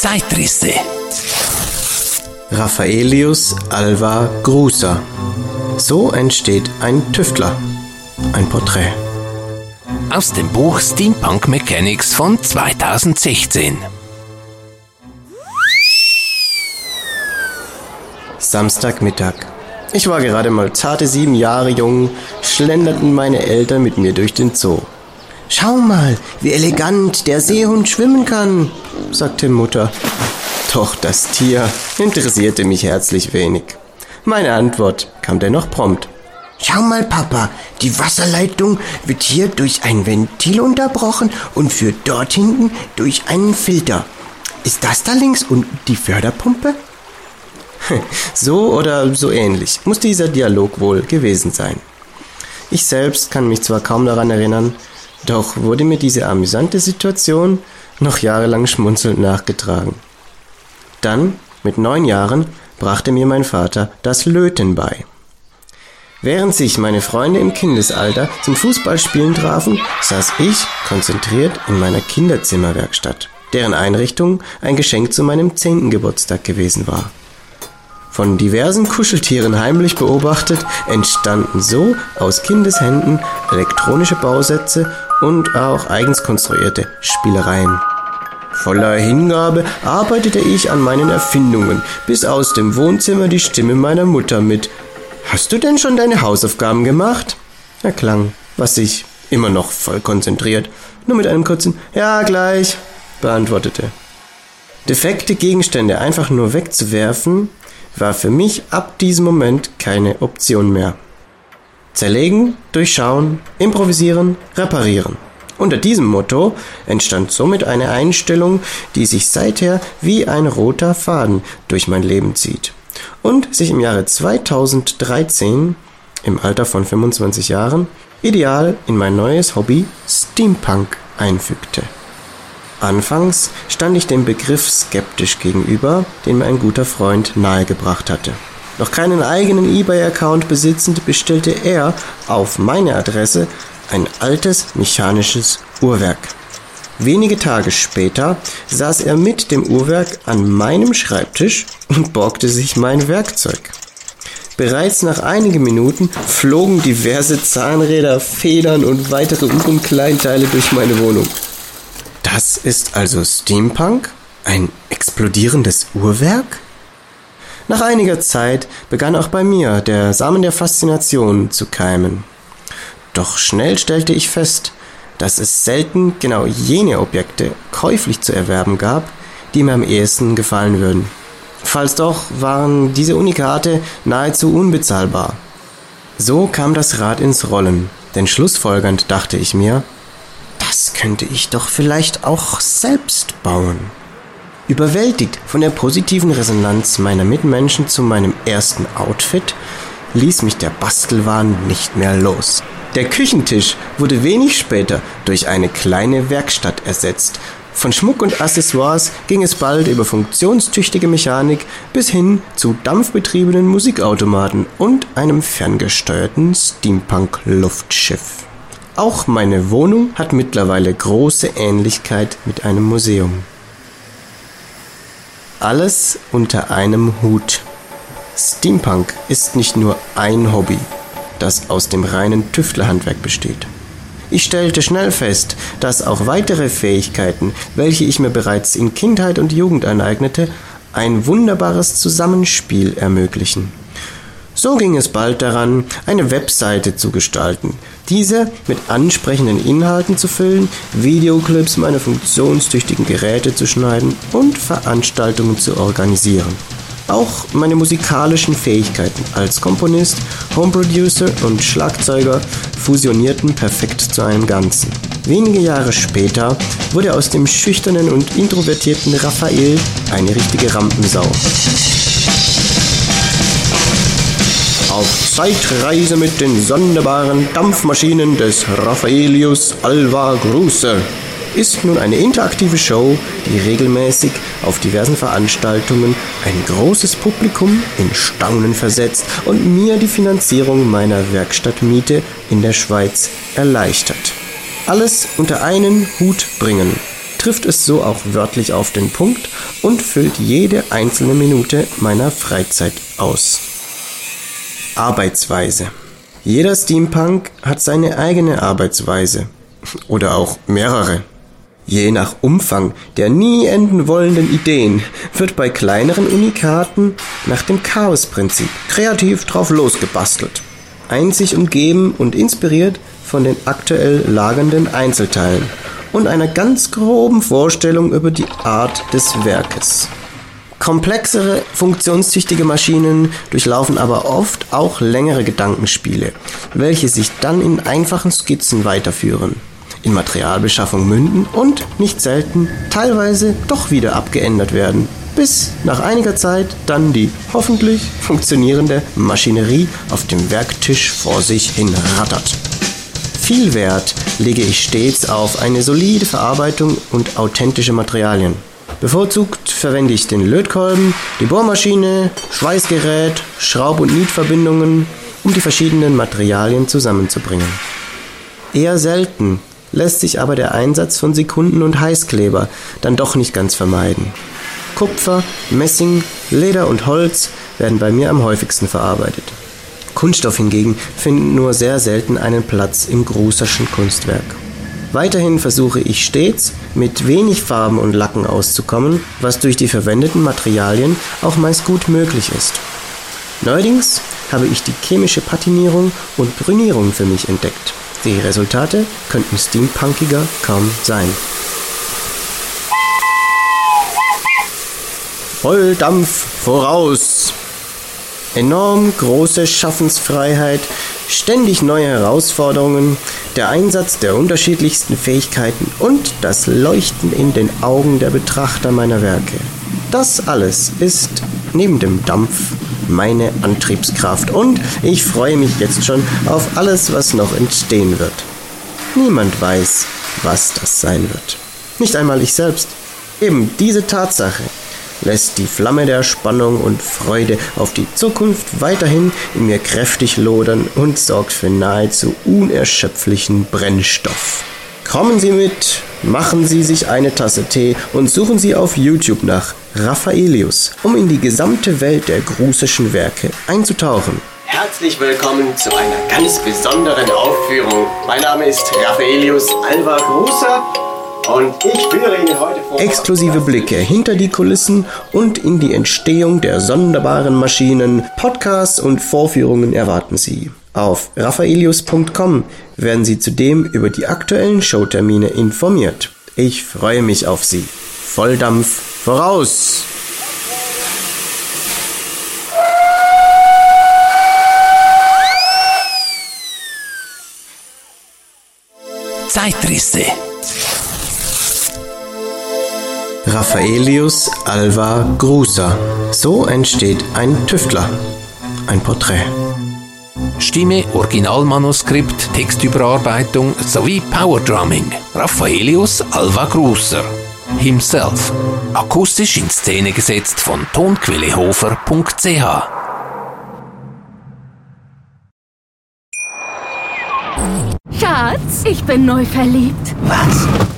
Zeitrisse. Raffaelius Alva Gruser. So entsteht ein Tüftler. Ein Porträt. Aus dem Buch Steampunk Mechanics von 2016. Samstagmittag. Ich war gerade mal zarte sieben Jahre jung, schlenderten meine Eltern mit mir durch den Zoo. Schau mal, wie elegant der Seehund schwimmen kann, sagte Mutter. Doch das Tier interessierte mich herzlich wenig. Meine Antwort kam dennoch prompt. Schau mal, Papa, die Wasserleitung wird hier durch ein Ventil unterbrochen und führt dort hinten durch einen Filter. Ist das da links unten die Förderpumpe? So oder so ähnlich muss dieser Dialog wohl gewesen sein. Ich selbst kann mich zwar kaum daran erinnern, doch wurde mir diese amüsante Situation noch jahrelang schmunzelnd nachgetragen. Dann, mit neun Jahren, brachte mir mein Vater das Löten bei. Während sich meine Freunde im Kindesalter zum Fußballspielen trafen, saß ich konzentriert in meiner Kinderzimmerwerkstatt, deren Einrichtung ein Geschenk zu meinem zehnten Geburtstag gewesen war. Von diversen Kuscheltieren heimlich beobachtet, entstanden so aus Kindeshänden elektronische Bausätze und auch eigens konstruierte Spielereien. Voller Hingabe arbeitete ich an meinen Erfindungen, bis aus dem Wohnzimmer die Stimme meiner Mutter mit Hast du denn schon deine Hausaufgaben gemacht? erklang, was ich, immer noch voll konzentriert, nur mit einem kurzen Ja, gleich beantwortete. Defekte Gegenstände einfach nur wegzuwerfen, war für mich ab diesem Moment keine Option mehr. Zerlegen, durchschauen, improvisieren, reparieren. Unter diesem Motto entstand somit eine Einstellung, die sich seither wie ein roter Faden durch mein Leben zieht und sich im Jahre 2013 im Alter von 25 Jahren ideal in mein neues Hobby Steampunk einfügte. Anfangs stand ich dem Begriff skeptisch gegenüber, den mir ein guter Freund nahegebracht hatte. Noch keinen eigenen eBay-Account besitzend, bestellte er auf meine Adresse ein altes mechanisches Uhrwerk. Wenige Tage später saß er mit dem Uhrwerk an meinem Schreibtisch und borgte sich mein Werkzeug. Bereits nach einigen Minuten flogen diverse Zahnräder, Federn und weitere Uhrenkleinteile durch meine Wohnung. Das ist also Steampunk? Ein explodierendes Uhrwerk? Nach einiger Zeit begann auch bei mir der Samen der Faszination zu keimen. Doch schnell stellte ich fest, dass es selten genau jene Objekte käuflich zu erwerben gab, die mir am ehesten gefallen würden. Falls doch, waren diese Unikate nahezu unbezahlbar. So kam das Rad ins Rollen, denn schlussfolgernd dachte ich mir, das könnte ich doch vielleicht auch selbst bauen. Überwältigt von der positiven Resonanz meiner Mitmenschen zu meinem ersten Outfit, ließ mich der Bastelwahn nicht mehr los. Der Küchentisch wurde wenig später durch eine kleine Werkstatt ersetzt. Von Schmuck und Accessoires ging es bald über funktionstüchtige Mechanik bis hin zu dampfbetriebenen Musikautomaten und einem ferngesteuerten Steampunk-Luftschiff. Auch meine Wohnung hat mittlerweile große Ähnlichkeit mit einem Museum. Alles unter einem Hut. Steampunk ist nicht nur ein Hobby, das aus dem reinen Tüftlerhandwerk besteht. Ich stellte schnell fest, dass auch weitere Fähigkeiten, welche ich mir bereits in Kindheit und Jugend aneignete, ein wunderbares Zusammenspiel ermöglichen. So ging es bald daran, eine Webseite zu gestalten, diese mit ansprechenden Inhalten zu füllen, Videoclips meiner funktionstüchtigen Geräte zu schneiden und Veranstaltungen zu organisieren. Auch meine musikalischen Fähigkeiten als Komponist, Homeproducer und Schlagzeuger fusionierten perfekt zu einem Ganzen. Wenige Jahre später wurde aus dem schüchternen und introvertierten Raphael eine richtige Rampensau. Auf Zeitreise mit den sonderbaren Dampfmaschinen des Raffaelius Alva Gruser ist nun eine interaktive Show, die regelmäßig auf diversen Veranstaltungen ein großes Publikum in Staunen versetzt und mir die Finanzierung meiner Werkstattmiete in der Schweiz erleichtert. Alles unter einen Hut bringen. trifft es so auch wörtlich auf den Punkt und füllt jede einzelne Minute meiner Freizeit aus. Arbeitsweise. Jeder Steampunk hat seine eigene Arbeitsweise. Oder auch mehrere. Je nach Umfang der nie enden wollenden Ideen wird bei kleineren Unikaten nach dem Chaosprinzip kreativ drauf losgebastelt. Einzig umgeben und inspiriert von den aktuell lagernden Einzelteilen und einer ganz groben Vorstellung über die Art des Werkes. Komplexere, funktionstüchtige Maschinen durchlaufen aber oft auch längere Gedankenspiele, welche sich dann in einfachen Skizzen weiterführen, in Materialbeschaffung münden und nicht selten teilweise doch wieder abgeändert werden, bis nach einiger Zeit dann die hoffentlich funktionierende Maschinerie auf dem Werktisch vor sich hin rattert. Viel Wert lege ich stets auf eine solide Verarbeitung und authentische Materialien. Bevorzugt verwende ich den Lötkolben, die Bohrmaschine, Schweißgerät, Schraub- und Nietverbindungen, um die verschiedenen Materialien zusammenzubringen. Eher selten lässt sich aber der Einsatz von Sekunden- und Heißkleber dann doch nicht ganz vermeiden. Kupfer, Messing, Leder und Holz werden bei mir am häufigsten verarbeitet. Kunststoff hingegen findet nur sehr selten einen Platz im Grußerschen Kunstwerk. Weiterhin versuche ich stets, mit wenig Farben und Lacken auszukommen, was durch die verwendeten Materialien auch meist gut möglich ist. Neuerdings habe ich die chemische Patinierung und Brünierung für mich entdeckt. Die Resultate könnten steampunkiger kaum sein. Volldampf voraus! Enorm große Schaffensfreiheit, ständig neue Herausforderungen, der Einsatz der unterschiedlichsten Fähigkeiten und das Leuchten in den Augen der Betrachter meiner Werke. Das alles ist neben dem Dampf meine Antriebskraft und ich freue mich jetzt schon auf alles, was noch entstehen wird. Niemand weiß, was das sein wird. Nicht einmal ich selbst. Eben diese Tatsache lässt die Flamme der Spannung und Freude auf die Zukunft weiterhin in mir kräftig lodern und sorgt für nahezu unerschöpflichen Brennstoff. Kommen Sie mit, machen Sie sich eine Tasse Tee und suchen Sie auf YouTube nach Raffaelius, um in die gesamte Welt der grußischen Werke einzutauchen. Herzlich willkommen zu einer ganz besonderen Aufführung. Mein Name ist Raffaelius Alva Grußer und ich führe Ihnen heute vor. Exklusive Blicke hinter die Kulissen und in die Entstehung der sonderbaren Maschinen, Podcasts und Vorführungen erwarten Sie. Auf raffaelius.com werden Sie zudem über die aktuellen Showtermine informiert. Ich freue mich auf Sie. Volldampf voraus! Zeitrisse. Raffaelius Alva Grusa. So entsteht ein Tüftler. Ein Porträt. Stimme, Originalmanuskript, Textüberarbeitung sowie Powerdrumming. Raffaelius Alva Gruser. Himself. Akustisch in Szene gesetzt von tonquellehofer.ch. Schatz, ich bin neu verliebt. Was?